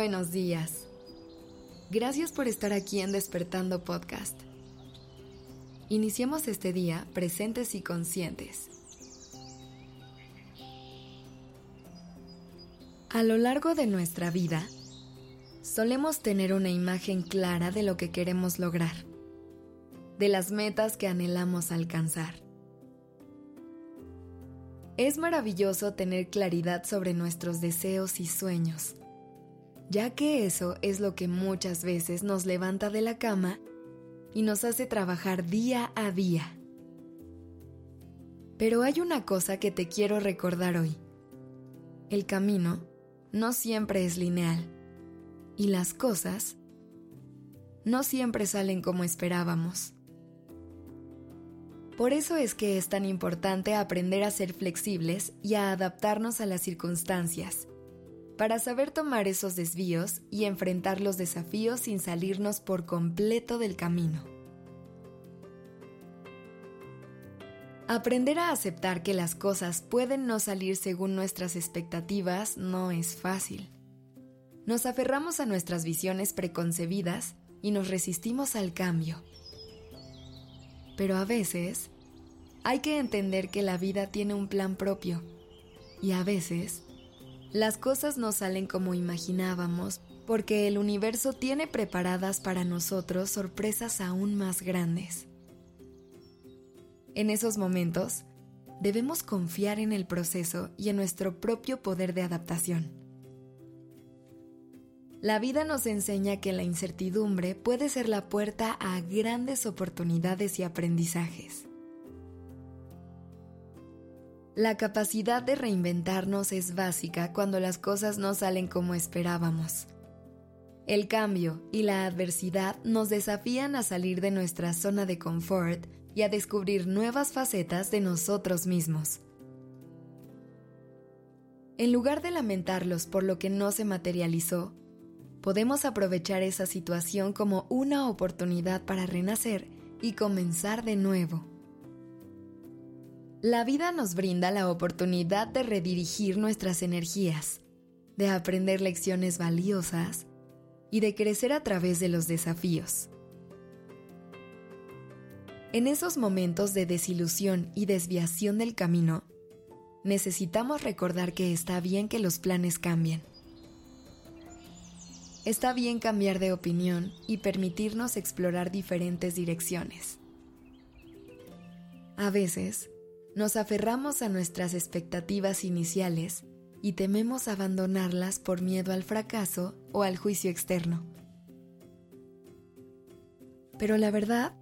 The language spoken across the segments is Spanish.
buenos días. Gracias por estar aquí en Despertando Podcast. Iniciemos este día presentes y conscientes. A lo largo de nuestra vida, solemos tener una imagen clara de lo que queremos lograr, de las metas que anhelamos alcanzar. Es maravilloso tener claridad sobre nuestros deseos y sueños ya que eso es lo que muchas veces nos levanta de la cama y nos hace trabajar día a día. Pero hay una cosa que te quiero recordar hoy. El camino no siempre es lineal y las cosas no siempre salen como esperábamos. Por eso es que es tan importante aprender a ser flexibles y a adaptarnos a las circunstancias para saber tomar esos desvíos y enfrentar los desafíos sin salirnos por completo del camino. Aprender a aceptar que las cosas pueden no salir según nuestras expectativas no es fácil. Nos aferramos a nuestras visiones preconcebidas y nos resistimos al cambio. Pero a veces hay que entender que la vida tiene un plan propio y a veces las cosas no salen como imaginábamos porque el universo tiene preparadas para nosotros sorpresas aún más grandes. En esos momentos, debemos confiar en el proceso y en nuestro propio poder de adaptación. La vida nos enseña que la incertidumbre puede ser la puerta a grandes oportunidades y aprendizajes. La capacidad de reinventarnos es básica cuando las cosas no salen como esperábamos. El cambio y la adversidad nos desafían a salir de nuestra zona de confort y a descubrir nuevas facetas de nosotros mismos. En lugar de lamentarlos por lo que no se materializó, podemos aprovechar esa situación como una oportunidad para renacer y comenzar de nuevo. La vida nos brinda la oportunidad de redirigir nuestras energías, de aprender lecciones valiosas y de crecer a través de los desafíos. En esos momentos de desilusión y desviación del camino, necesitamos recordar que está bien que los planes cambien. Está bien cambiar de opinión y permitirnos explorar diferentes direcciones. A veces, nos aferramos a nuestras expectativas iniciales y tememos abandonarlas por miedo al fracaso o al juicio externo. Pero la verdad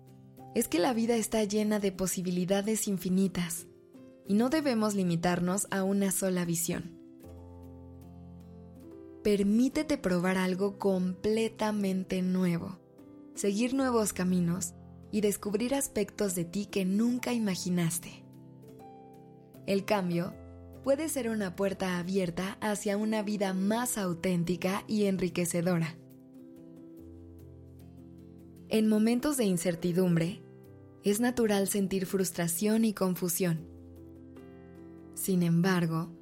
es que la vida está llena de posibilidades infinitas y no debemos limitarnos a una sola visión. Permítete probar algo completamente nuevo, seguir nuevos caminos y descubrir aspectos de ti que nunca imaginaste. El cambio puede ser una puerta abierta hacia una vida más auténtica y enriquecedora. En momentos de incertidumbre, es natural sentir frustración y confusión. Sin embargo,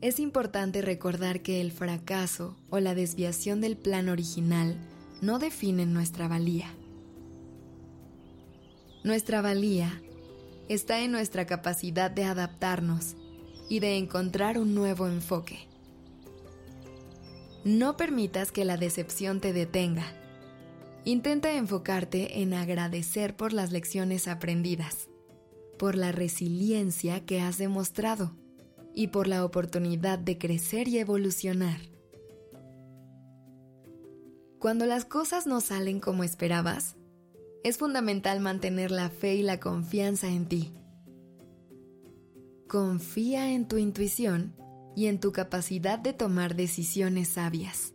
es importante recordar que el fracaso o la desviación del plan original no definen nuestra valía. Nuestra valía está en nuestra capacidad de adaptarnos y de encontrar un nuevo enfoque. No permitas que la decepción te detenga. Intenta enfocarte en agradecer por las lecciones aprendidas, por la resiliencia que has demostrado y por la oportunidad de crecer y evolucionar. Cuando las cosas no salen como esperabas, es fundamental mantener la fe y la confianza en ti. Confía en tu intuición y en tu capacidad de tomar decisiones sabias.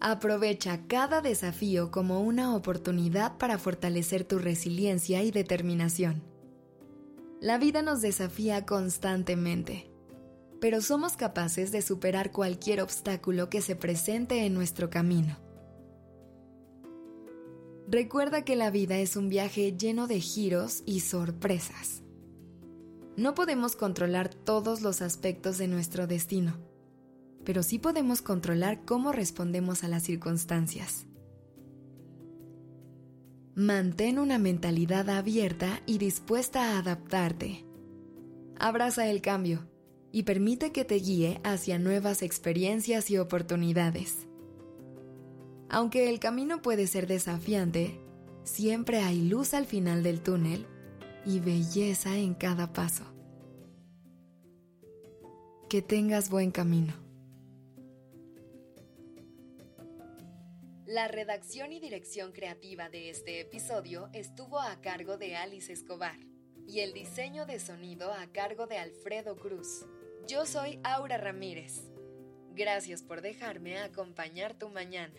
Aprovecha cada desafío como una oportunidad para fortalecer tu resiliencia y determinación. La vida nos desafía constantemente, pero somos capaces de superar cualquier obstáculo que se presente en nuestro camino. Recuerda que la vida es un viaje lleno de giros y sorpresas. No podemos controlar todos los aspectos de nuestro destino, pero sí podemos controlar cómo respondemos a las circunstancias. Mantén una mentalidad abierta y dispuesta a adaptarte. Abraza el cambio y permite que te guíe hacia nuevas experiencias y oportunidades. Aunque el camino puede ser desafiante, siempre hay luz al final del túnel y belleza en cada paso. Que tengas buen camino. La redacción y dirección creativa de este episodio estuvo a cargo de Alice Escobar y el diseño de sonido a cargo de Alfredo Cruz. Yo soy Aura Ramírez. Gracias por dejarme acompañar tu mañana.